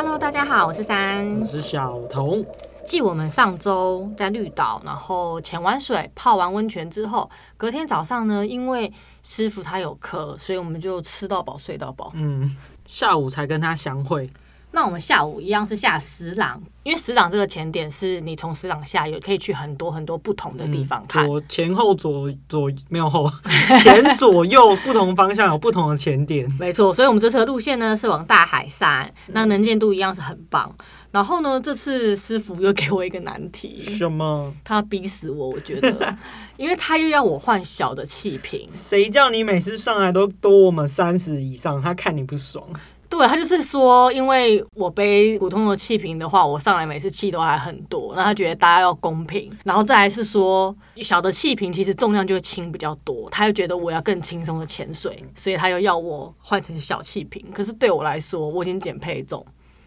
Hello，大家好，我是三，我是小童。继我们上周在绿岛，然后潜完水、泡完温泉之后，隔天早上呢，因为师傅他有课，所以我们就吃到饱、睡到饱。嗯，下午才跟他相会。那我们下午一样是下石朗，因为石朗这个前点是你从石朗下也可以去很多很多不同的地方看。左、嗯、前后左左没有后，前左右不同方向有不同的前点。没错，所以我们这次的路线呢是往大海山，那能见度一样是很棒。然后呢，这次师傅又给我一个难题，什么？他逼死我，我觉得，因为他又要我换小的气瓶。谁叫你每次上来都多我们三十以上？他看你不爽。对，他就是说，因为我背普通的气瓶的话，我上来每次气都还很多，那他觉得大家要公平，然后再来是说小的气瓶其实重量就轻比较多，他又觉得我要更轻松的潜水，所以他又要我换成小气瓶。可是对我来说，我已经减配重，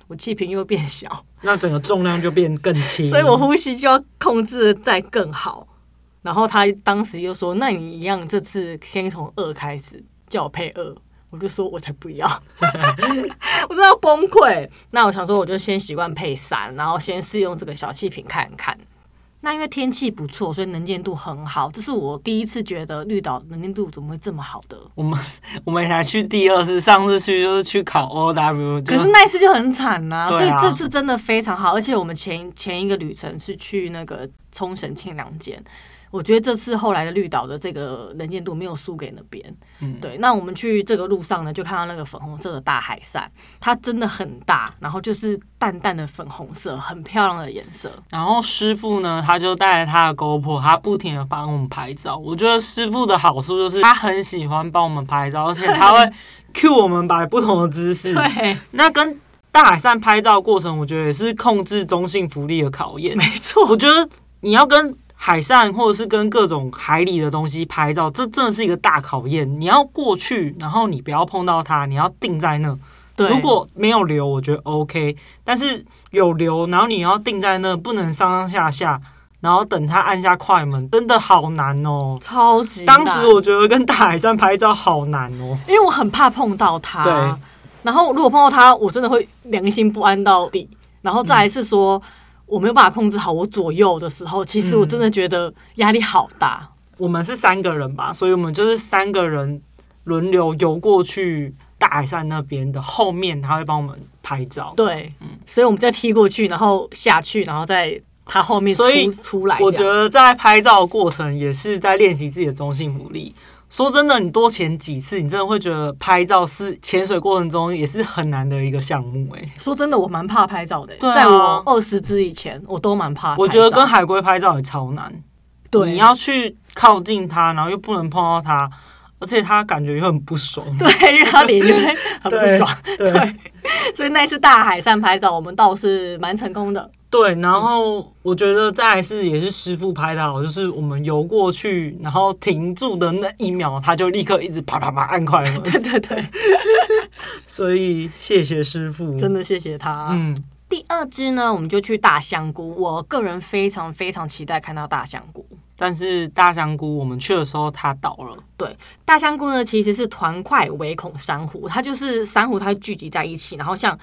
我气瓶又变小，那整个重量就变更 轻，所以我呼吸就要控制的再更好。然后他当时又说：“那你一样，这次先从二开始，叫我配二。”我就说，我才不要，我真的要崩溃。那我想说，我就先习惯配伞，然后先试用这个小气瓶看看。那因为天气不错，所以能见度很好。这是我第一次觉得绿岛能见度怎么会这么好的。我们我们才去第二次，上次去就是去考 OW，可是那一次就很惨呐、啊。所以这次真的非常好，而且我们前前一个旅程是去那个冲绳庆良间。我觉得这次后来的绿岛的这个能见度没有输给那边，嗯，对。那我们去这个路上呢，就看到那个粉红色的大海扇，它真的很大，然后就是淡淡的粉红色，很漂亮的颜色。然后师傅呢，他就带着他的 GoPro，他不停的帮我们拍照。我觉得师傅的好处就是他很喜欢帮我们拍照，而且他会 cue 我们摆不同的姿势。对，那跟大海上拍照过程，我觉得也是控制中性浮力的考验。没错，我觉得你要跟海上或者是跟各种海里的东西拍照，这真的是一个大考验。你要过去，然后你不要碰到它，你要定在那。对，如果没有流，我觉得 OK。但是有流，然后你要定在那，不能上上下下，然后等它按下快门，真的好难哦，超级。当时我觉得跟大海上拍照好难哦，因为我很怕碰到它。对，然后如果碰到它，我真的会良心不安到底。然后再来是说。嗯我没有办法控制好我左右的时候，其实我真的觉得压力好大。嗯。我们是三个人吧，所以我们就是三个人轮流游过去大海山那边的后面，他会帮我们拍照。对，嗯，所以我们再踢过去，然后下去，然后再他后面出所以出来。我觉得在拍照的过程也是在练习自己的中性浮力。说真的，你多潜几次，你真的会觉得拍照是潜水过程中也是很难的一个项目。哎，说真的，我蛮怕拍照的。对啊，在我二十只以前，我都蛮怕。我觉得跟海龟拍照也超难。对，你要去靠近它，然后又不能碰到它，而且它感觉又很不爽。对，因为它脸就会很不爽。对，对，所以那次大海上拍照，我们倒是蛮成功的。对，然后我觉得再来是也是师傅拍的好，就是我们游过去，然后停住的那一秒，他就立刻一直啪啪啪按快门。对对对，所以谢谢师傅，真的谢谢他。嗯，第二支呢，我们就去大香菇。我个人非常非常期待看到大香菇，但是大香菇我们去的时候它倒了。对，大香菇呢其实是团块微孔珊瑚，它就是珊瑚，它聚集在一起，然后像。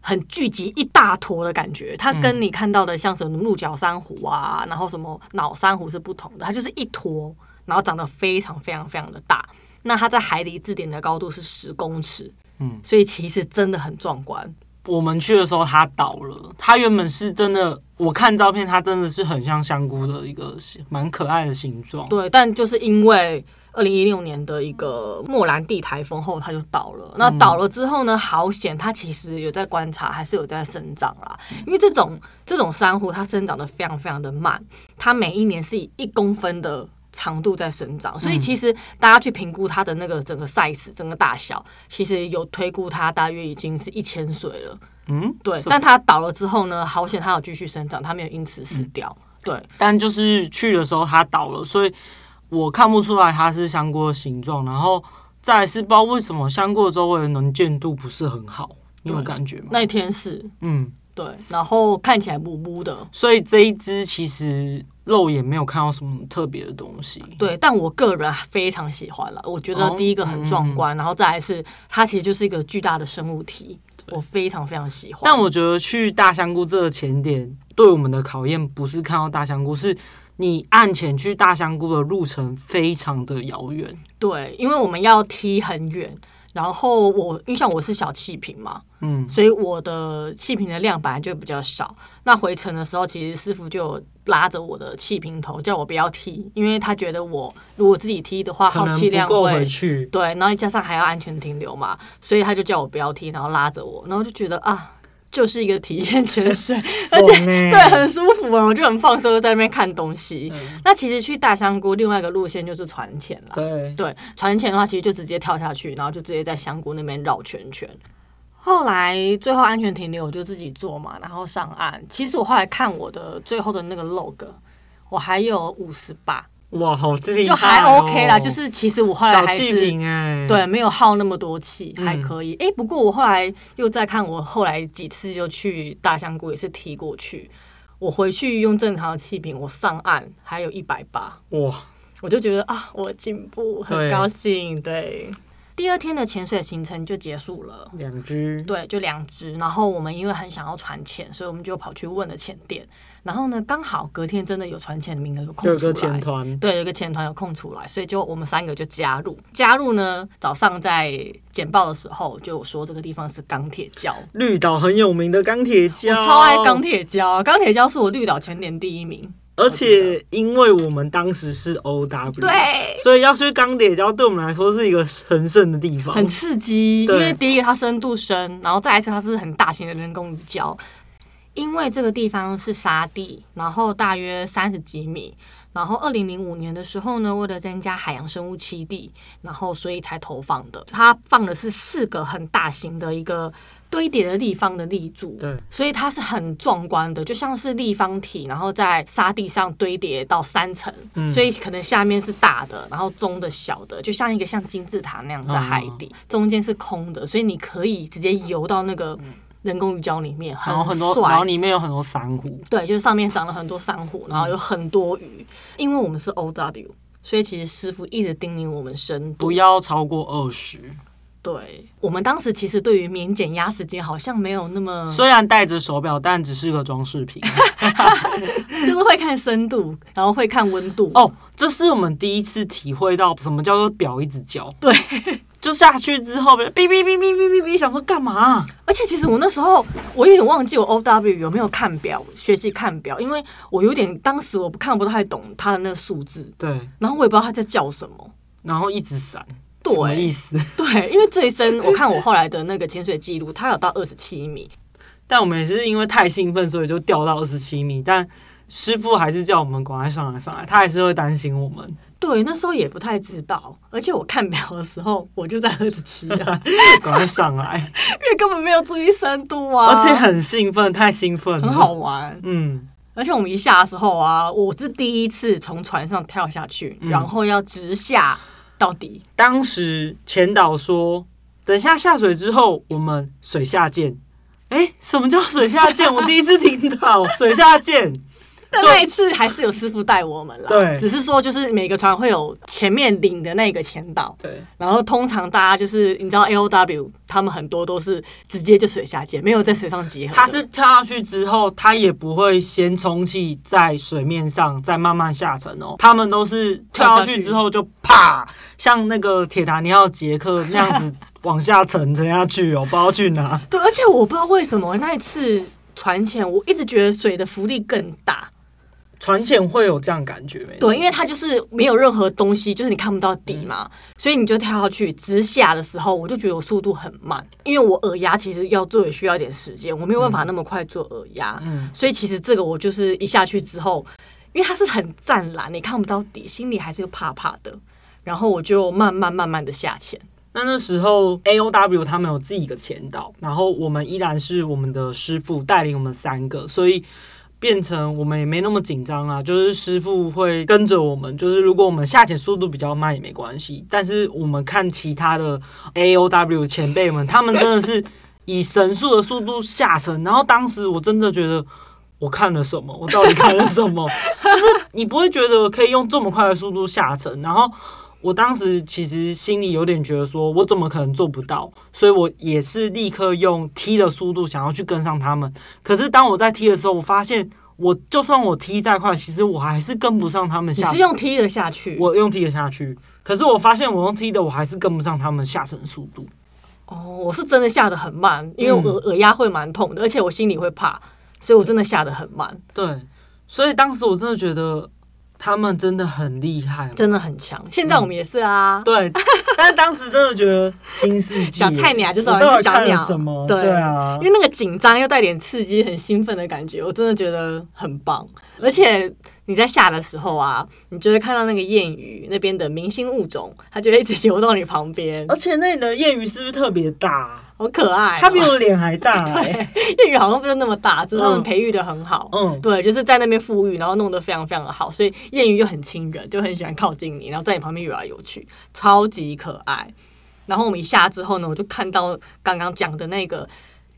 很聚集一大坨的感觉，它跟你看到的像什么鹿角珊瑚啊，然后什么脑珊瑚是不同的，它就是一坨，然后长得非常非常非常的大。那它在海底置点的高度是十公尺，嗯，所以其实真的很壮观。我们去的时候它倒了，它原本是真的，我看照片它真的是很像香菇的一个蛮可爱的形状。对，但就是因为。二零一六年的一个莫兰蒂台风后，它就倒了。那倒了之后呢？好险，它其实有在观察，还是有在生长啦。因为这种这种珊瑚，它生长的非常非常的慢，它每一年是以一公分的长度在生长。所以其实大家去评估它的那个整个 size、整个大小，其实有推估它大约已经是一千岁了。嗯，对。但它倒了之后呢？好险，它有继续生长，它没有因此死掉。对。但就是去的时候它倒了，所以。我看不出来它是香菇的形状，然后再来是不知道为什么香菇的周围的能见度不是很好，你有感觉吗？那一天是，嗯，对，然后看起来模糊的，所以这一只其实肉眼没有看到什么特别的东西。对，但我个人非常喜欢了，我觉得第一个很壮观，哦嗯、然后再来是它其实就是一个巨大的生物体。我非常非常喜欢。但我觉得去大香菇这个前点对我们的考验，不是看到大香菇，是你按前去大香菇的路程非常的遥远。对，因为我们要踢很远。然后我因为像我是小气瓶嘛，嗯，所以我的气瓶的量本来就比较少。那回程的时候，其实师傅就拉着我的气瓶头，叫我不要踢，因为他觉得我如果自己踢的话，耗气量会对，然后加上还要安全停留嘛，所以他就叫我不要踢，然后拉着我，然后就觉得啊。就是一个体验潜水，而且对很舒服啊，我就很放松，就在那边看东西。嗯、那其实去大香菇另外一个路线就是船潜了。对对，船潜的话，其实就直接跳下去，然后就直接在香菇那边绕圈圈。后来最后安全停留，我就自己做嘛，然后上岸。其实我后来看我的最后的那个 log，我还有五十八。哇，好厉害、哦！就还 OK 啦，就是其实我后来还是对，没有耗那么多气，还可以。哎、嗯欸，不过我后来又再看，我后来几次就去大香菇也是踢过去，我回去用正常的气瓶，我上岸还有一百八。哇，我就觉得啊，我进步，很高兴。对，对，第二天的潜水行程就结束了，两只，对，就两只。然后我们因为很想要船潜，所以我们就跑去问了潜店。然后呢，刚好隔天真的有船潜的名额有空出来，有个潜团，对，有个前团有空出来，所以就我们三个就加入。加入呢，早上在简报的时候就说这个地方是钢铁礁，绿岛很有名的钢铁礁，我超爱钢铁礁，钢铁礁是我绿岛前年第一名。而且因为我们当时是 OW，对，所以要去钢铁礁对我们来说是一个神圣的地方，很刺激。因为第一个它深度深，然后再一次它是很大型的人工鱼礁。因为这个地方是沙地，然后大约三十几米，然后二零零五年的时候呢，为了增加海洋生物栖地，然后所以才投放的。它放的是四个很大型的一个堆叠的立方的立柱，对，所以它是很壮观的，就像是立方体，然后在沙地上堆叠到三层，嗯，所以可能下面是大的，然后中的小的，就像一个像金字塔那样在海底，嗯，中间是空的，所以你可以直接游到那个。人工鱼礁里面很，很多，然后里面有很多珊瑚。对，就是上面长了很多珊瑚，然后有很多鱼。嗯、因为我们是 OW，所以其实师傅一直叮咛我们深度不要超过二十。对，我们当时其实对于免减压时间好像没有那么，虽然戴着手表，但只是个装饰品。就是会看深度，然后会看温度。哦，这是我们第一次体会到什么叫做表一直叫。对。就下去之后，哔哔哔哔哔哔哔，想说干嘛？而且其实我那时候我有点忘记我 O W 有没有看表，学习看表，因为我有点当时我看不太懂他的那个数字。对。然后我也不知道他在叫什么。然后一直闪。对。什么意思？对，因为最深我看我后来的那个潜水记录，他有到二十七米。但我们也是因为太兴奋，所以就掉到二十七米。但师傅还是叫我们赶快上来上来，他还是会担心我们。对，那时候也不太知道，而且我看表的时候，我就在二十七啊，赶快上来，因为根本没有注意深度啊，而且很兴奋，太兴奋了，很好玩，嗯，而且我们一下的时候啊，我是第一次从船上跳下去，嗯、然后要直下到底。当时前导说，等下下水之后，我们水下见。哎，什么叫水下见？我第一次听到水下见。但那一次还是有师傅带我们了，对，只是说就是每个船会有前面领的那个前导，对，然后通常大家就是你知道 L O W 他们很多都是直接就水下接，没有在水上结合。他是跳下去之后，他也不会先充气在水面上，再慢慢下沉哦，他们都是跳下去之后就啪，像那个铁达尼号杰克那样子 往下沉沉下去哦，不知道去哪。对，而且我不知道为什么那一次船前，我一直觉得水的浮力更大。船潜会有这样感觉没？对，因为它就是没有任何东西，就是你看不到底嘛，嗯、所以你就跳下去直下的时候，我就觉得我速度很慢，因为我耳压其实要做也需要一点时间，我没有办法那么快做耳压，嗯，所以其实这个我就是一下去之后，因为它是很湛蓝，你看不到底，心里还是怕怕的，然后我就慢慢慢慢的下潜。那那时候 A O W 他们有自己的潜导，然后我们依然是我们的师傅带领我们三个，所以。变成我们也没那么紧张啦，就是师傅会跟着我们，就是如果我们下潜速度比较慢也没关系。但是我们看其他的 A O W 前辈们，他们真的是以神速的速度下沉。然后当时我真的觉得，我看了什么？我到底看了什么？就是你不会觉得可以用这么快的速度下沉。然后我当时其实心里有点觉得说，我怎么可能做不到？所以我也是立刻用踢的速度想要去跟上他们。可是当我在踢的时候，我发现我就算我踢再快，其实我还是跟不上他们下。你是用踢的下去？我用踢的下去。可是我发现我用踢的，我还是跟不上他们下沉的速度。哦，我是真的下的很慢，因为我耳耳压会蛮痛的，而且我心里会怕，所以我真的下的很慢。对，所以当时我真的觉得。他们真的很厉害，真的很强。现在我们也是啊，嗯、对。但是当时真的觉得新世纪小菜鸟就是小鸟什么，对，对啊。因为那个紧张又带点刺激，很兴奋的感觉，我真的觉得很棒。而且你在下的时候啊，你就会看到那个燕鱼那边的明星物种，它就会一直游到你旁边。而且那里的燕鱼是不是特别大？好可爱，喔，它比我脸还大，欸。对，燕鱼好像不是那么大，就是他们培育的很好。嗯，对，就是在那边富裕，然后弄得非常非常的好，所以燕鱼又很亲人，就很喜欢靠近你，然后在你旁边游来游去，超级可爱。然后我们一下之后呢，我就看到刚刚讲的那个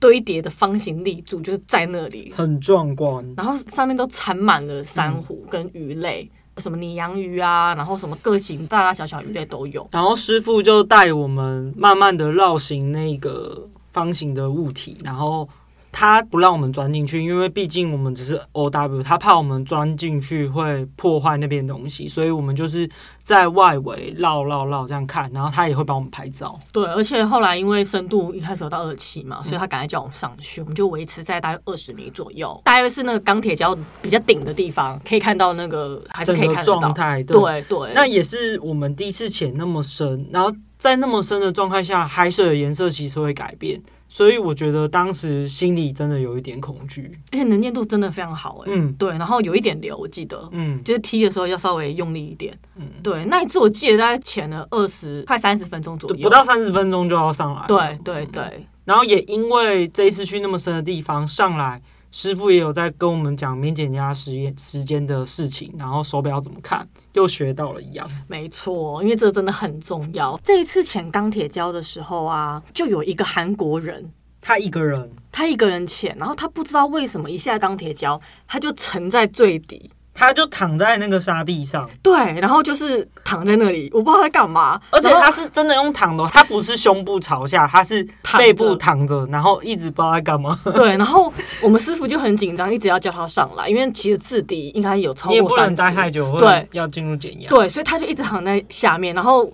堆叠的方形立柱，就是在那里，很壮观。然后上面都缠满了珊瑚跟鱼类。嗯什么拟养鱼啊，然后什么各型大大小小鱼类都有。然后师傅就带我们慢慢的绕行那个方形的物体，然后。他不让我们钻进去，因为毕竟我们只是 O W，他怕我们钻进去会破坏那边东西，所以我们就是在外围绕绕绕这样看，然后他也会帮我们拍照。对，而且后来因为深度一开始有到二七嘛，所以他赶快叫我们上去，我们就维持在大约二十米左右，大约是那个钢铁礁比较顶的地方，可以看到那个还是可以看到状态。对对，对，那也是我们第一次潜那么深，然后在那么深的状态下，海水的颜色其实会改变。所以我觉得当时心里真的有一点恐惧，而且能见度真的非常好。嗯，对，然后有一点流，我记得，嗯，就是踢的时候要稍微用力一点。嗯，对，那一次我记得大概潜了二十快三十分钟左右，不到三十分钟就要上来。对对对，然后也因为这一次去那么深的地方上来。师傅也有在跟我们讲免减压实验时间的事情，然后手表怎么看，又学到了一样。没错，因为这真的很重要。这一次潜钢铁礁的时候啊，就有一个韩国人，他一个人，他一个人潜，然后他不知道为什么一下钢铁礁，他就沉在最底。他就躺在那个沙地上，对，然后就是躺在那里，我不知道在干嘛。而且他是真的用躺的，他不是胸部朝下，他是背部躺着，然后一直不知道在干嘛。对，然后我们师傅就很紧张，一直要叫他上来，因为其实自敌应该有超过三次，你也不能待太久，对，要进入减压。对，所以他就一直躺在下面，然后。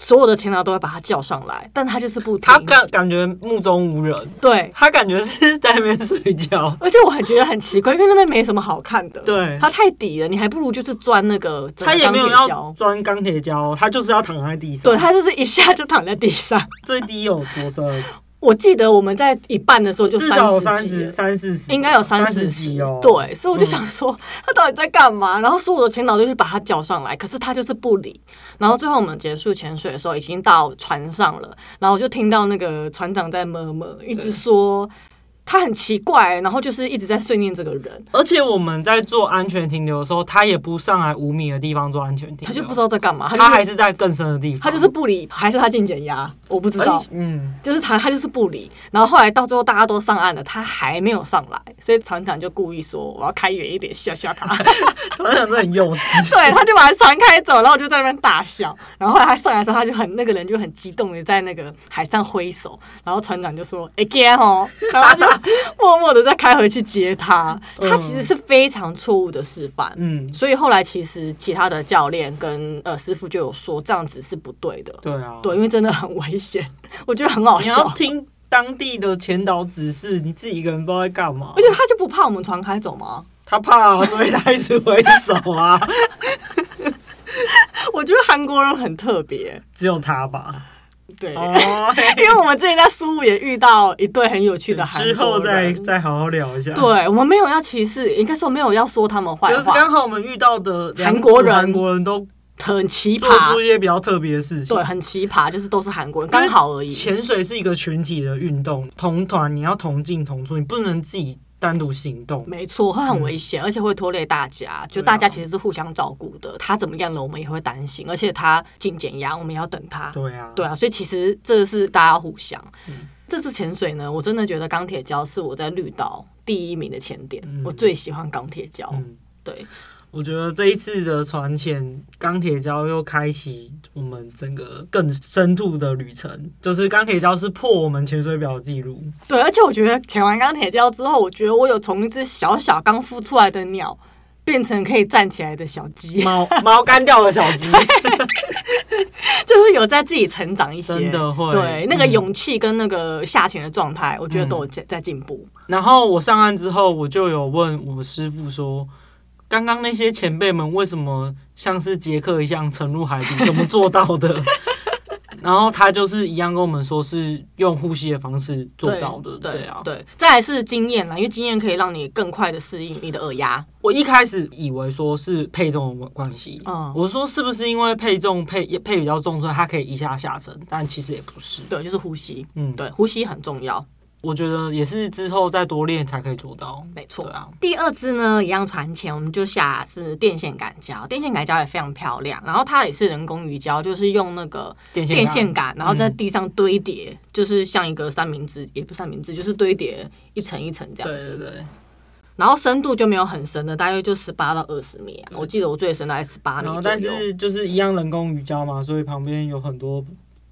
所有的勤劳都会把他叫上来，但他就是不听。他感感觉目中无人，对，他感觉是在那边睡觉。而且我还觉得很奇怪，因为那边没什么好看的。对，他太底了，你还不如就是钻那个。他也没有要钻钢铁胶，他就是要躺在地上。对，他就是一下就躺在地上。最低有多深？我记得我们在一半的时候就至少三十三四十，应该有三十几哦。对，所以我就想说他到底在干嘛？然后所有的前导就去把他叫上来，可是他就是不理。然后最后我们结束潜水的时候，已经到船上了，然后我就听到那个船长在 murmur，一直说。他很奇怪，然后就是一直在碎念这个人。而且我们在做安全停留的时候，他也不上来五米的地方做安全停留，他就不知道在干嘛。他，他还是在更深的地方，他就是不理，还是他进减压，我不知道。嗯，就是他，他就是不理。然后后来到最后大家都上岸了，他还没有上来，所以船长就故意说我要开远一点吓吓他。船长真的很幼稚。对，他就把船开走，然后我就在那边大笑。然后后来他上来的时候，他就很那个人就很激动的在那个海上挥手，然后船长就说 again 哦，然后就。默默的再开回去接他，他其实是非常错误的示范。嗯，所以后来其实其他的教练跟呃师傅就有说这样子是不对的。对啊，对，因为真的很危险，我觉得很好笑。你要听当地的前导指示，你自己一个人不知道在干嘛。而且他就不怕我们船开走吗？他怕啊，所以他一直挥手啊。我觉得韩国人很特别，只有他吧。对，因为我们之前在苏武也遇到一对很有趣的韩国人，之后再再好好聊一下。对，我们没有要歧视，应该说没有要说他们坏话。就是刚好我们遇到的韩国人，韩国人都很奇葩，做出一些比较特别的事情。对，很奇葩，就是都是韩国人，刚好而已。潜水是一个群体的运动，同团你要同进同出，你不能自己。单独行动，没错，会很危险，嗯，而且会拖累大家。就大家其实是互相照顾的，啊，他怎么样了，我们也会担心。而且他进减压，我们也要等他。对啊，对啊，所以其实这是大家互相。嗯，这次潜水呢，我真的觉得钢铁礁是我在绿岛第一名的潜点，嗯，我最喜欢钢铁礁。嗯，对。我觉得这一次的船潜钢铁礁又开启我们整个更深度的旅程，就是钢铁礁是破我们潜水表的记录。对，而且我觉得潜完钢铁礁之后，我觉得我有从一只小小刚孵出来的鸟。变成可以站起来的小鸡，毛毛干掉的小鸡，就是有在自己成长一些，真的会对那个勇气跟那个下潜的状态，我觉得都有在在进步。然后我上岸之后，我就有问我师傅说，刚刚那些前辈们为什么像是杰克一样沉入海底，怎么做到的？然后他就是一样跟我们说，是用呼吸的方式做到的。对，对啊，对，再来是经验啦，因为经验可以让你更快的适应你的耳压。我一开始以为说是配重的关系，嗯，我说是不是因为配重配配比较重，所以它可以一下下沉？但其实也不是，对，就是呼吸，嗯，对，呼吸很重要。我觉得也是之后再多练才可以做到，没错。对啊，第二支呢，一样船前，我们就下是电线杆胶，电线杆胶也非常漂亮。然后它也是人工鱼胶，就是用那个电线杆，然后在地上堆叠，嗯、就是像一个三明治，也不三明治，就是堆叠一层一层这样子。对对对。然后深度就没有很深的，大约就十八到二十米啊。我记得我最深大概十八米。然后但是就是一样人工鱼胶嘛，所以旁边有很多。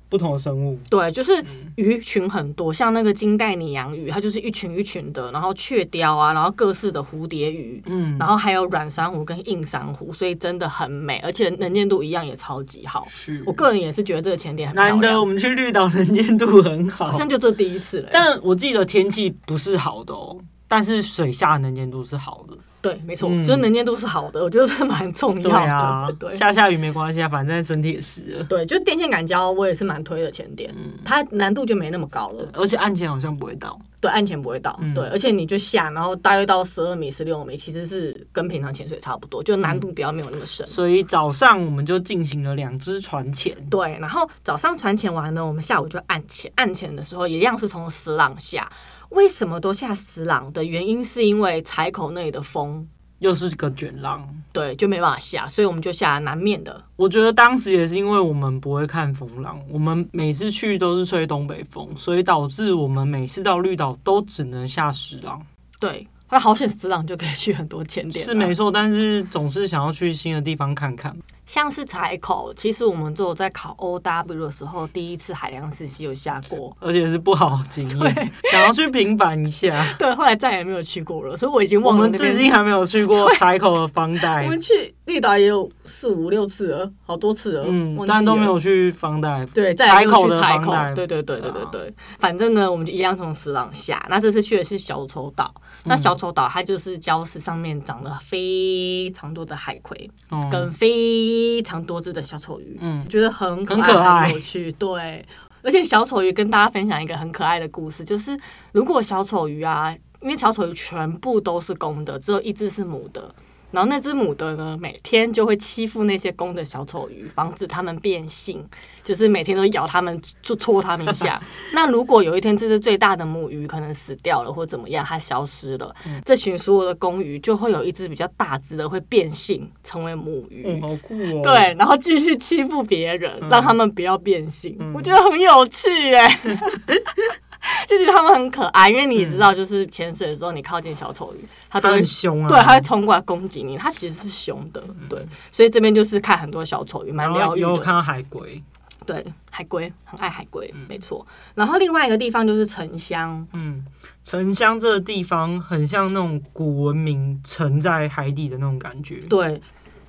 不同的生物，对，就是鱼群很多，嗯、像那个金带拟洋鱼，它就是一群一群的，然后雀雕啊，然后各式的蝴蝶鱼，嗯，然后还有软珊瑚跟硬珊瑚，所以真的很美，而且能见度一样也超级好。是我个人也是觉得这个潜点很。难得我们去绿岛能见度很好，好像就这第一次了。但我记得天气不是好的哦，但是水下能见度是好的。对，没错，所以能见度是好的，我觉得是蛮重要的。对啊，对，下下雨没关系啊，反正身体也湿了。对，就电线杆胶，我也是蛮推的潜点，它难度就没那么高了，而且岸潜好像不会倒。对，岸潜不会倒，对，而且你就下，然后大约到十二米、十六米，其实是跟平常潜水差不多，就难度比较没有那么深。所以早上我们就进行了两支船潜。对，然后早上船潜完呢，我们下午就岸潜。岸潜的时候也一样是从石浪下。为什么都下十郎的原因，是因为柴口那里的风。又是个卷浪，对，就没办法下，所以我们就下南面的。我觉得当时也是因为我们不会看风浪，我们每次去都是吹东北风，所以导致我们每次到绿岛都只能下十浪。对。那好险，石朗就可以去很多潜点。是没错，但是总是想要去新的地方看看。像是柴口，其实我们只有在考 OW 的时候，第一次海洋实习有下过，而且是不好经验，对想要去平反一下。对，后来再也没有去过了，所以我已经忘了。我们至今还没有去过采口的方袋。我们去绿岛也有四五六次了，好多次了，嗯，但都没有去方袋。对，采口的采口，对对对对对对。反正呢，我们就一样从石朗下。那这次去的是小丑岛。那小丑岛它就是礁石上面长了非常多的海葵，嗯、跟非常多只的小丑鱼，嗯，觉得很可爱，很可爱，很有趣。对，而且小丑鱼跟大家分享一个很可爱的故事，就是如果小丑鱼啊，因为小丑鱼全部都是公的，只有一只是母的。然后那只母的呢，每天就会欺负那些公的小丑鱼，防止它们变性，就是每天都咬它们，就戳它们一下。那如果有一天这只最大的母鱼可能死掉了，或怎么样，它消失了，嗯、这群所有的公鱼就会有一只比较大只的会变性成为母鱼，嗯、好酷哦！对，然后继续欺负别人，让他们不要变性，嗯、我觉得很有趣哎。就觉得他们很可爱，因为你也知道，就是潜水的时候，你靠近小丑鱼，它都会很凶啊，对，它会冲过来攻击你。它其实是凶的，对，所以这边就是看很多小丑鱼，蛮疗愈的。有看到海龟，对，海龟很爱海龟，没错。然后另外一个地方就是沉香，嗯，沉香这个地方很像那种古文明沉在海底的那种感觉。对，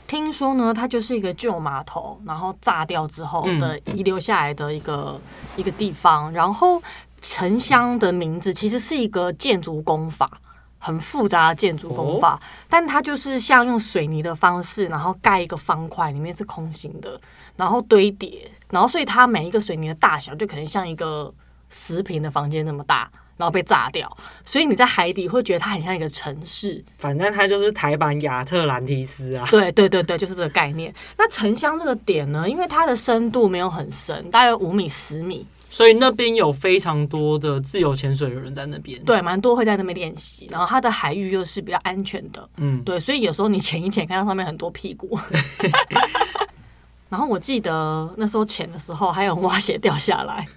听说呢，它就是一个旧码头，然后炸掉之后的遗留下来的一个一个地方，然后。沉香的名字其实是一个建筑工法，很复杂的建筑工法，但它就是像用水泥的方式，然后盖一个方块，里面是空心的，然后堆叠，然后所以它每一个水泥的大小就可能像一个十平的房间那么大，然后被炸掉，所以你在海底会觉得它很像一个城市。反正它就是台版亚特兰蒂斯啊。对对对对，就是这个概念。那沉香这个点呢，因为它的深度没有很深，大概五米十米。所以那边有非常多的自由潜水的人在那边，对，蛮多会在那边练习。然后它的海域又是比较安全的，嗯，对，所以有时候你潜一潜，看到上面很多屁股。然后我记得那时候潜的时候，还有人蛙鞋掉下来，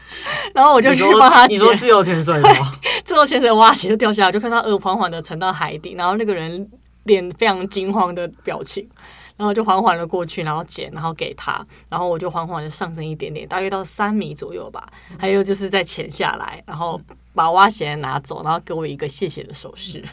然后我就去帮他捡。你说自由潜水吗？自由潜水蛙鞋就掉下来，就看到鹅缓缓的沉到海底，然后那个人脸非常惊慌的表情，然后就缓缓的过去，然后捡，然后给他，然后我就缓缓的上升一点点，大约到三米左右吧。还有就是再潜下来，然后把蛙鞋拿走，然后给我一个谢谢的手势。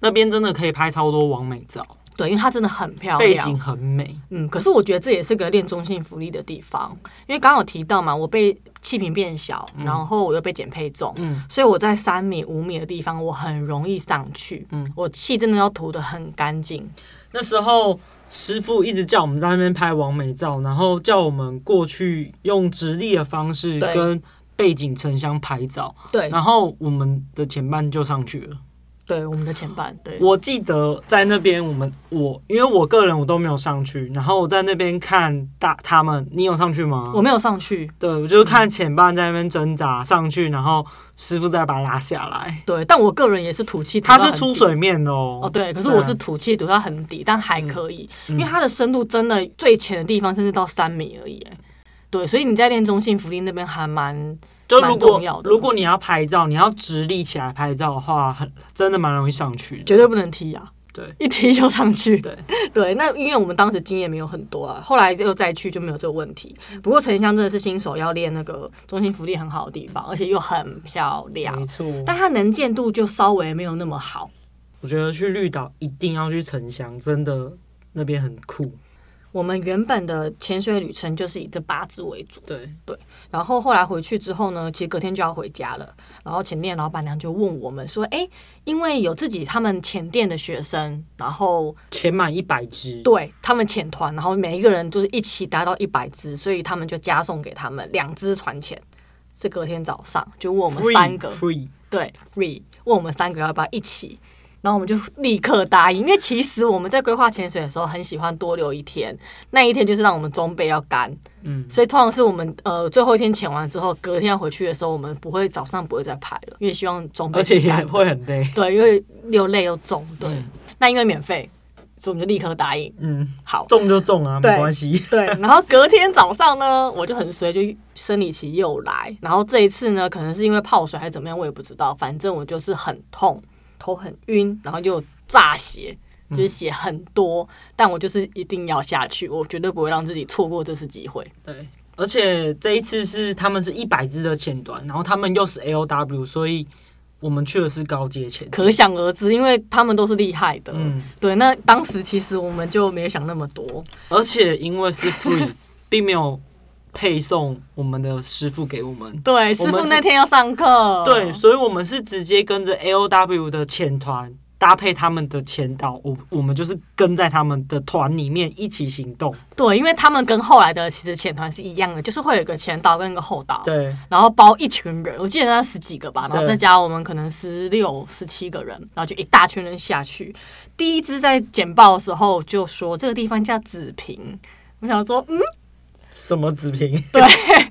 那边真的可以拍超多完美照。对，因为它真的很漂亮，背景很美。嗯，可是我觉得这也是个练中性福利的地方，因为刚刚有提到嘛，我被气瓶变小，嗯、然后我又被减配重，嗯，所以我在三米、五米的地方，我很容易上去，嗯，我气真的要涂得很干净。那时候师傅一直叫我们在那边拍完美照，然后叫我们过去用直立的方式跟背景成像拍照，对，然后我们的前半就上去了。对，我们的前半，对，我记得在那边，我们我因为我个人我都没有上去，然后我在那边看大他们，你有上去吗？我没有上去，对，我就看前半在那边挣扎上去，然后师傅再把它拉下来。对，但我个人也是吐气，他是出水面的哦。哦，对，可是我是吐气吐到很底，但还可以，嗯、因为它的深度真的最浅的地方甚至到三米而已。对，所以你在练中性浮力那边还蛮。就如果如果你要拍照，你要直立起来拍照的话，很真的蛮容易上去，绝对不能踢啊！对，一踢就上去。对对，那因为我们当时经验没有很多啊，后来又再去就没有这个问题。不过沉香真的是新手要练那个中心浮力很好的地方，而且又很漂亮，没错。但它能见度就稍微没有那么好。我觉得去绿岛一定要去沉香，真的那边很酷。我们原本的潜水旅程就是以这八支为主，对对。然后后来回去之后呢，其实隔天就要回家了。然后前店老板娘就问我们说：“哎，因为有自己他们前店的学生，然后潜满一百只，对他们潜团，然后每一个人就是一起达到一百只，所以他们就加送给他们两只船潜。是隔天早上就问我们三个，free，对，free，问我们三个要不要一起。”然后我们就立刻答应，因为其实我们在规划潜水的时候很喜欢多留一天，那一天就是让我们装备要干，嗯，所以通常是我们呃最后一天潜完之后，隔天要回去的时候，我们不会早上不会再排了，因为希望装备，而且也会很累，对，因为又累又重，对，嗯、那因为免费，所以我们就立刻答应，嗯，好，中就中啊，没关系，对，然后隔天早上呢，我就很随就生理期又来，然后这一次呢，可能是因为泡水还是怎么样，我也不知道，反正我就是很痛。头很晕，然后又炸血，就是血很多，嗯、但我就是一定要下去，我绝对不会让自己错过这次机会。对，而且这一次是他们是一百只的前端，然后他们又是 LW，所以我们去的是高阶前，可想而知，因为他们都是厉害的。嗯，对，那当时其实我们就没有想那么多，而且因为是 free，并没有。配送我们的师傅给我们，对，师傅那天要上课，对，所以我们是直接跟着 LW 的前团搭配他们的前导，我我们就是跟在他们的团里面一起行动。对，因为他们跟后来的其实前团是一样的，就是会有一个前导跟一个后导，对，然后包一群人，我记得那十几个吧，然后再加我们可能十六、十七个人，然后就一大群人下去。第一支在简报的时候就说这个地方叫紫平，我想说，嗯。什么紫屏？对，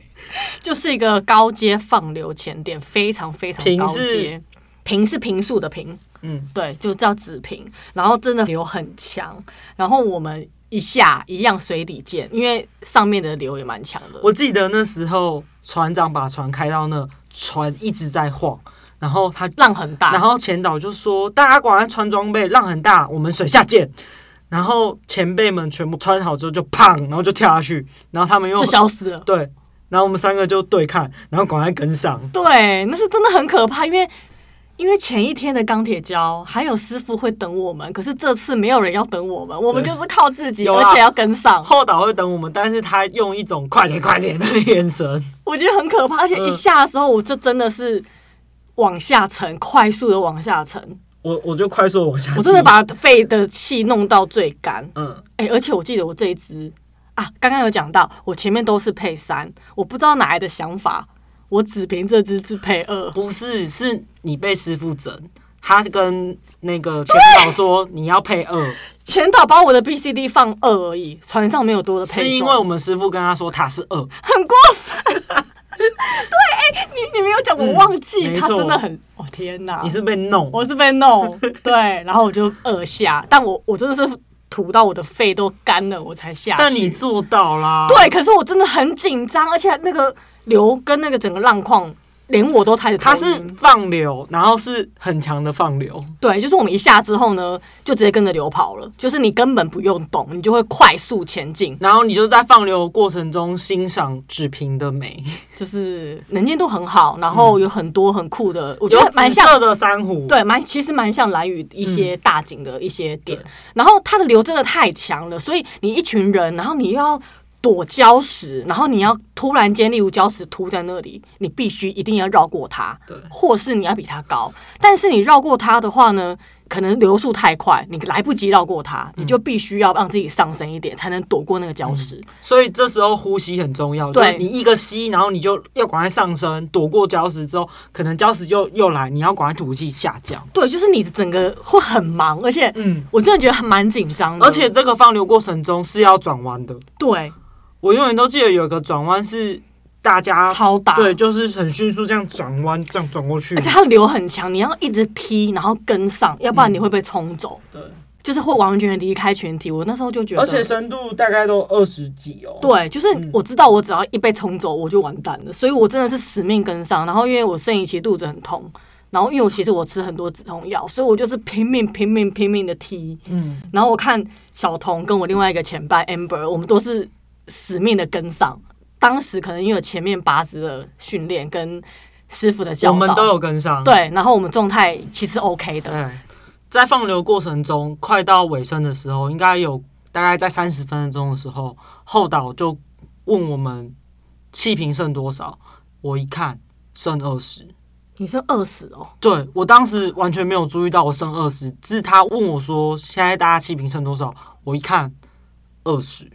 就是一个高阶放流前点，非常非常高阶。屏是平数的屏，嗯，对，就叫紫屏。然后真的流很强，然后我们一下一样水底见，因为上面的流也蛮强的。我记得那时候船长把船开到那，船一直在晃，然后他浪很大，然后前导就说：“大家赶快穿装备，浪很大，我们水下见。”然后前辈们全部穿好之后就砰，然后就跳下去，然后他们又就消失了。对，然后我们三个就对看，然后赶快跟上。对，那是真的很可怕，因为因为前一天的钢铁礁还有师傅会等我们，可是这次没有人要等我们，我们就是靠自己，而且要跟上。后导会等我们，但是他用一种快点快点的眼神，我觉得很可怕。而且一下的时候，我就真的是往下沉，快速的往下沉。我我就快速往下，我真的把肺的气弄到最干。嗯，哎、欸，而且我记得我这一支啊，刚刚有讲到，我前面都是配三，我不知道哪来的想法，我只凭这支是配二。不是，是你被师傅整，他跟那个前导说你要配二，前导把我的 BCD 放二而已，船上没有多的配。是因为我们师傅跟他说他是二，很过分。对，哎、欸，你你没有讲，我忘记、嗯、他真的很，哦天哪，你是被弄，我是被弄，对，然后我就二下，但我我真的是吐到我的肺都干了，我才下。但你做到啦，对，可是我真的很紧张，而且那个流跟那个整个浪况连我都开始。它是放流，然后是很强的放流。对，就是我们一下之后呢，就直接跟着流跑了。就是你根本不用动，你就会快速前进。然后你就在放流的过程中欣赏纸瓶的美，就是能见度很好，然后有很多很酷的，嗯、我觉得蛮像的珊瑚。对，蛮其实蛮像蓝屿一些大景的一些点。嗯、然后它的流真的太强了，所以你一群人，然后你又要。躲礁石，然后你要突然间，例如礁石凸在那里，你必须一定要绕过它，对，或是你要比它高。但是你绕过它的话呢，可能流速太快，你来不及绕过它，嗯、你就必须要让自己上升一点，才能躲过那个礁石。嗯、所以这时候呼吸很重要，对，你一个吸，然后你就要赶快上升，躲过礁石之后，可能礁石又又来，你要赶快吐气下降。对，就是你的整个会很忙，而且，嗯，我真的觉得还蛮紧张的。而且这个放流过程中是要转弯的，对。我永远都记得有一个转弯是大家超大，对，就是很迅速这样转弯，这样转过去，而且它流很强，你要一直踢，然后跟上，要不然你会被冲走。对，就是会完完全全离开群体。我那时候就觉得，而且深度大概都二十几哦。对，就是我知道我只要一被冲走，我就完蛋了，所以我真的是死命跟上。然后因为我生理期肚子很痛，然后因为我其实我吃很多止痛药，所以我就是拼命拼命拼命的踢。嗯，然后我看小童跟我另外一个前辈 Amber，我们都是。死命的跟上，当时可能因为前面八支的训练跟师傅的教导，我们都有跟上。对，然后我们状态其实 OK 的。对，在放流过程中，快到尾声的时候，应该有大概在三十分钟的时候，后导就问我们气瓶剩多少。我一看剩二十，你剩二十哦？对，我当时完全没有注意到我剩二十，只是他问我说：“现在大家气瓶剩多少？”我一看二十。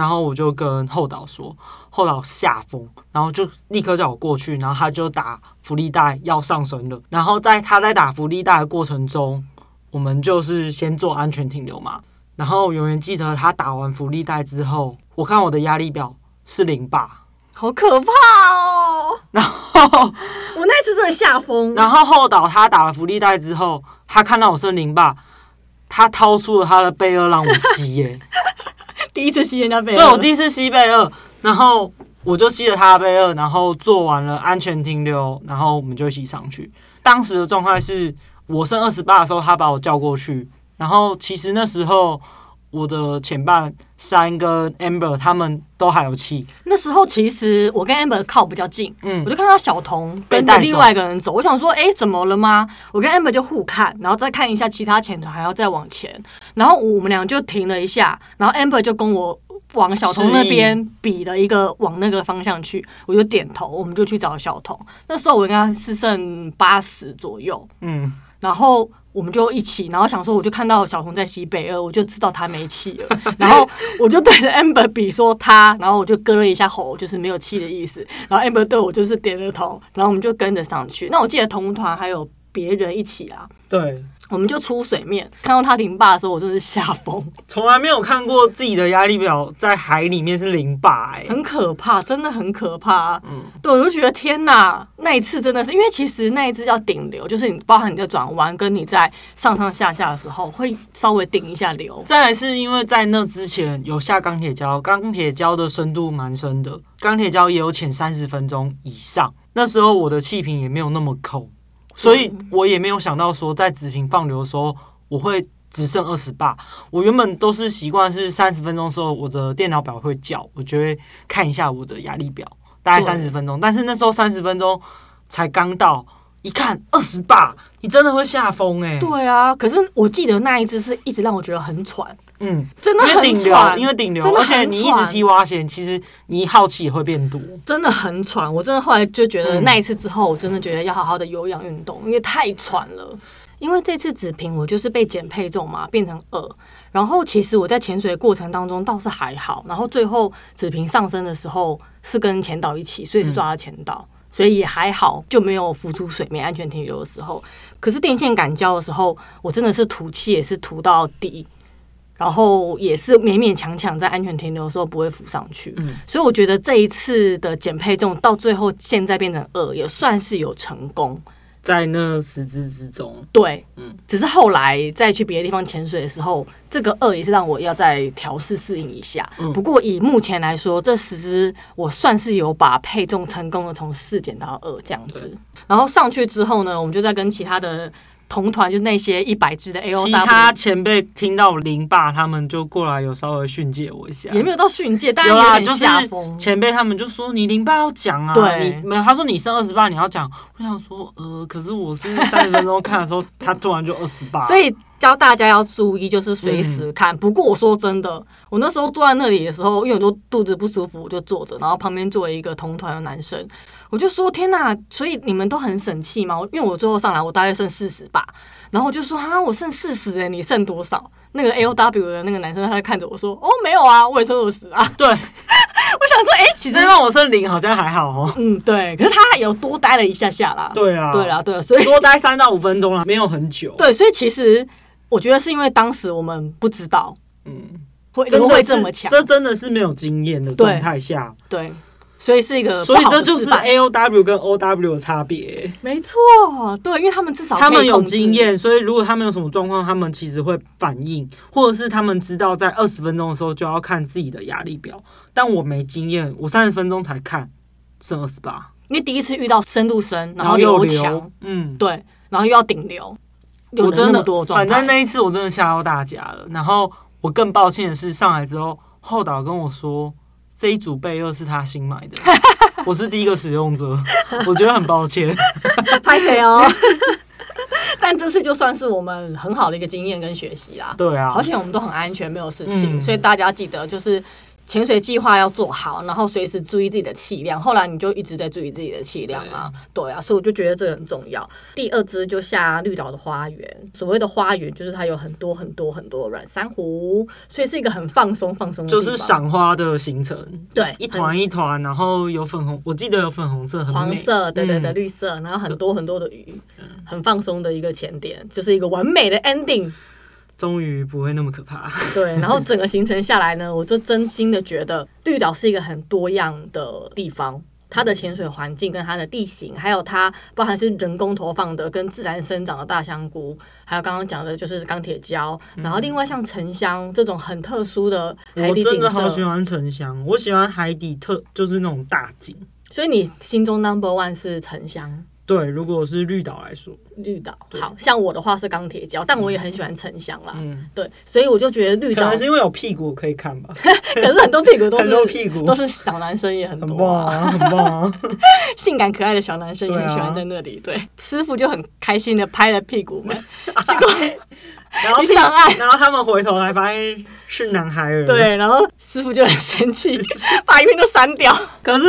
然后我就跟后导说，后导吓疯，然后就立刻叫我过去，然后他就打福利带要上升了。然后在他在打福利带的过程中，我们就是先做安全停留嘛。然后永远记得他打完福利带之后，我看我的压力表是零吧，好可怕哦。然后我那次真的吓疯。然后后导他打了福利袋之后，他看到我是零巴，他掏出了他的贝二让我吸耶。第一次吸人家贝二，对，我第一次吸贝二，然后我就吸了他的贝二，然后做完了安全停留，然后我们就一起上去。当时的状态是我剩二十八的时候，他把我叫过去，然后其实那时候。我的前半三跟 Amber 他们都还有气。那时候其实我跟 Amber 靠比较近，嗯，我就看到小童跟着另外一个人走，我想说，哎、欸，怎么了吗？我跟 Amber 就互看，然后再看一下其他前团还要再往前，然后我们俩就停了一下，然后 Amber 就跟我往小童那边比了一个往那个方向去，我就点头，我们就去找小童。那时候我应该是剩八十左右，嗯，然后。我们就一起，然后想说，我就看到小红在西北二，我就知道他没气了。然后我就对着 Amber 比说他，然后我就割了一下喉，就是没有气的意思。然后 Amber 对我就是点了头，然后我们就跟着上去。那我记得同团还有别人一起啊。对。我们就出水面，看到它零巴的时候，我真的是吓疯。从来没有看过自己的压力表在海里面是零巴，哎，很可怕，真的很可怕。嗯，对，我就觉得天哪，那一次真的是，因为其实那一次要顶流，就是你包含你在转弯跟你在上上下下的时候，会稍微顶一下流。再来是因为在那之前有下钢铁礁，钢铁礁的深度蛮深的，钢铁礁也有潜三十分钟以上，那时候我的气瓶也没有那么抠。所以我也没有想到说，在纸瓶放流的时候，我会只剩二十八。我原本都是习惯是三十分钟的时候，我的电脑表会叫，我就会看一下我的压力表，大概三十分钟。但是那时候三十分钟才刚到，一看二十八，你真的会吓疯哎。对啊，可是我记得那一次是一直让我觉得很喘。嗯，真的很喘，因为顶流，而且你一直踢蛙鞋，其实你好气也会变多，真的很喘。我真的后来就觉得那一次之后，我真的觉得要好好的有氧运动，因为太喘了。因为这次纸瓶我就是被减配重嘛，变成二。然后其实我在潜水的过程当中倒是还好，然后最后纸瓶上升的时候是跟潜导一起，所以是抓到潜导，所以也还好，就没有浮出水面安全停留的时候。可是电线杆礁的时候，我真的是吐气也是吐到底。然后也是勉勉强强在安全停留的时候不会浮上去，嗯，所以我觉得这一次的减配重到最后现在变成二，也算是有成功。在那十只之中。对，嗯，只是后来再去别的地方潜水的时候，这个二也是让我要再调试适应一下。嗯，不过以目前来说，这十只我算是有把配重成功的从四减到二这样子。然后上去之后呢，我们就在跟其他的。同团就是那些一百支的 AOW，其他前辈听到林爸他们就过来有稍微训诫我一下，也没有到训诫，但有啦，就是前辈他们就说你林爸要讲啊，对，你没有他说你剩二十八你要讲，我想说呃，可是我是三十分钟看的时候，他突然就二十八，所以教大家要注意，就是随时看。嗯、不过我说真的，我那时候坐在那里的时候，因为我都肚子不舒服，我就坐着，然后旁边坐了一个同团的男生。我就说天哪，所以你们都很省气吗？因为我最后上来，我大概剩四十吧，然后我就说啊，我剩四十哎，你剩多少？那个 AOW 的那个男生他在看着我说，哦，没有啊，我也剩二十啊。对，我想说，哎、欸，其实让我剩零好像还好哦。嗯，对，可是他有多待了一下下啦。对啊，对啊，对啊，所以多待三到五分钟了，没有很久。对，所以其实我觉得是因为当时我们不知道，嗯，会怎么会这么强？这真的是没有经验的状态下，对。对所以是一个，所以这就是 A O W 跟 O W 的差别。没错，对，因为他们至少他们有经验，所以如果他们有什么状况，他们其实会反应，或者是他们知道在二十分钟的时候就要看自己的压力表。但我没经验，我三十分钟才看，剩二十八。因为第一次遇到深度深，然后又强，嗯，对，然后又要顶流，我真的多，反正那一次我真的吓到大家了。然后我更抱歉的是，上来之后后导跟我说。这一组被二是他新买的，我是第一个使用者，我觉得很抱歉，拍谁哦？但这次就算是我们很好的一个经验跟学习啦。对啊，而且我们都很安全，没有事情，嗯、所以大家记得就是。潜水计划要做好，然后随时注意自己的气量。后来你就一直在注意自己的气量啊，对，对啊，所以我就觉得这个很重要。第二支就下绿岛的花园，所谓的花园就是它有很多很多很多软珊瑚，所以是一个很放松放松的，就是赏花的行程。对，一团一团，然后有粉红，我记得有粉红色、黄色，对对对，绿色，然后很多很多的鱼，很放松的一个前点，就是一个完美的 ending。终于不会那么可怕。对，然后整个行程下来呢，我就真心的觉得绿岛是一个很多样的地方，它的潜水环境跟它的地形，还有它包含是人工投放的跟自然生长的大香菇，还有刚刚讲的就是钢铁礁，然后另外像沉香这种很特殊的海底景色。我真的好喜欢沉香，我喜欢海底特就是那种大景。所以你心中 number one 是沉香。对，如果是绿岛来说，绿岛好像我的话是钢铁胶，但我也很喜欢沉香啦。嗯，对，所以我就觉得绿岛可能是因为有屁股可以看吧。可是很多屁股都是 很多屁股都是小男生也很多啊，很棒啊，性感可爱的小男生也很喜欢在那里。对，师傅就很开心的拍了屁股们，结果 然后上岸，然后他们回头才发现是男孩儿。对，然后师傅就很生气，把影片都删掉。可是。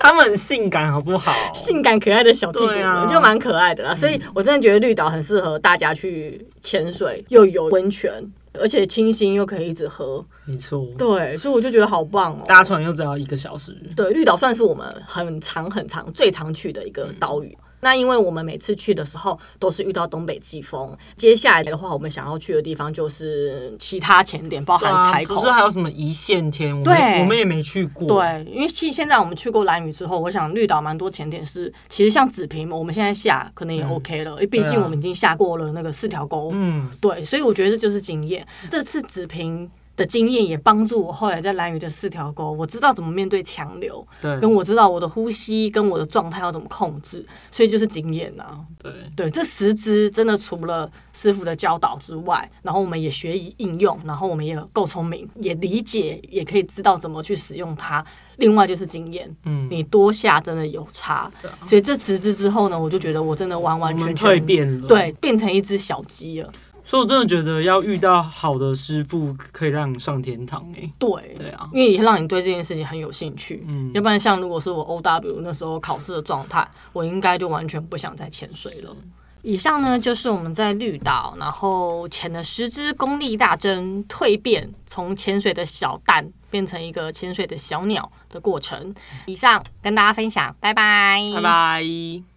他们很性感，好不好？性感可爱的小屁股，啊、就蛮可爱的啦。嗯、所以我真的觉得绿岛很适合大家去潜水，又有温泉，而且清新又可以一直喝。没错，对，所以我就觉得好棒哦、喔。搭船又只要一个小时。对，绿岛算是我们很长很长最常去的一个岛屿。嗯那因为我们每次去的时候都是遇到东北季风，接下来的话，我们想要去的地方就是其他前点，包含采口。不是还有什么一线天？对，我们也没去过。对，因为其实现在我们去过兰屿之后，我想绿岛蛮多前点是，其实像紫平，我们现在下可能也 OK 了，因为毕竟我们已经下过了那个四条沟。嗯，对，所以我觉得这就是经验。这次紫平。的经验也帮助我后来在蓝屿的四条沟，我知道怎么面对强流，对，跟我知道我的呼吸跟我的状态要怎么控制，所以就是经验呐、啊。对对，这十支真的除了师傅的教导之外，然后我们也学以应用，然后我们也够聪明，也理解，也可以知道怎么去使用它。另外就是经验，嗯，你多下真的有差，所以这十支之后呢，我就觉得我真的完完全全蜕变了，对，变成一只小鸡了。所以，我真的觉得要遇到好的师傅，可以让你上天堂诶、欸。对，对啊，因为也让你对这件事情很有兴趣。嗯，要不然像如果是我 O W 那时候考试的状态，我应该就完全不想再潜水了。以上呢，就是我们在绿岛，然后潜了十支功力大增、蜕变，从潜水的小蛋变成一个潜水的小鸟的过程。以上跟大家分享，拜拜，拜拜。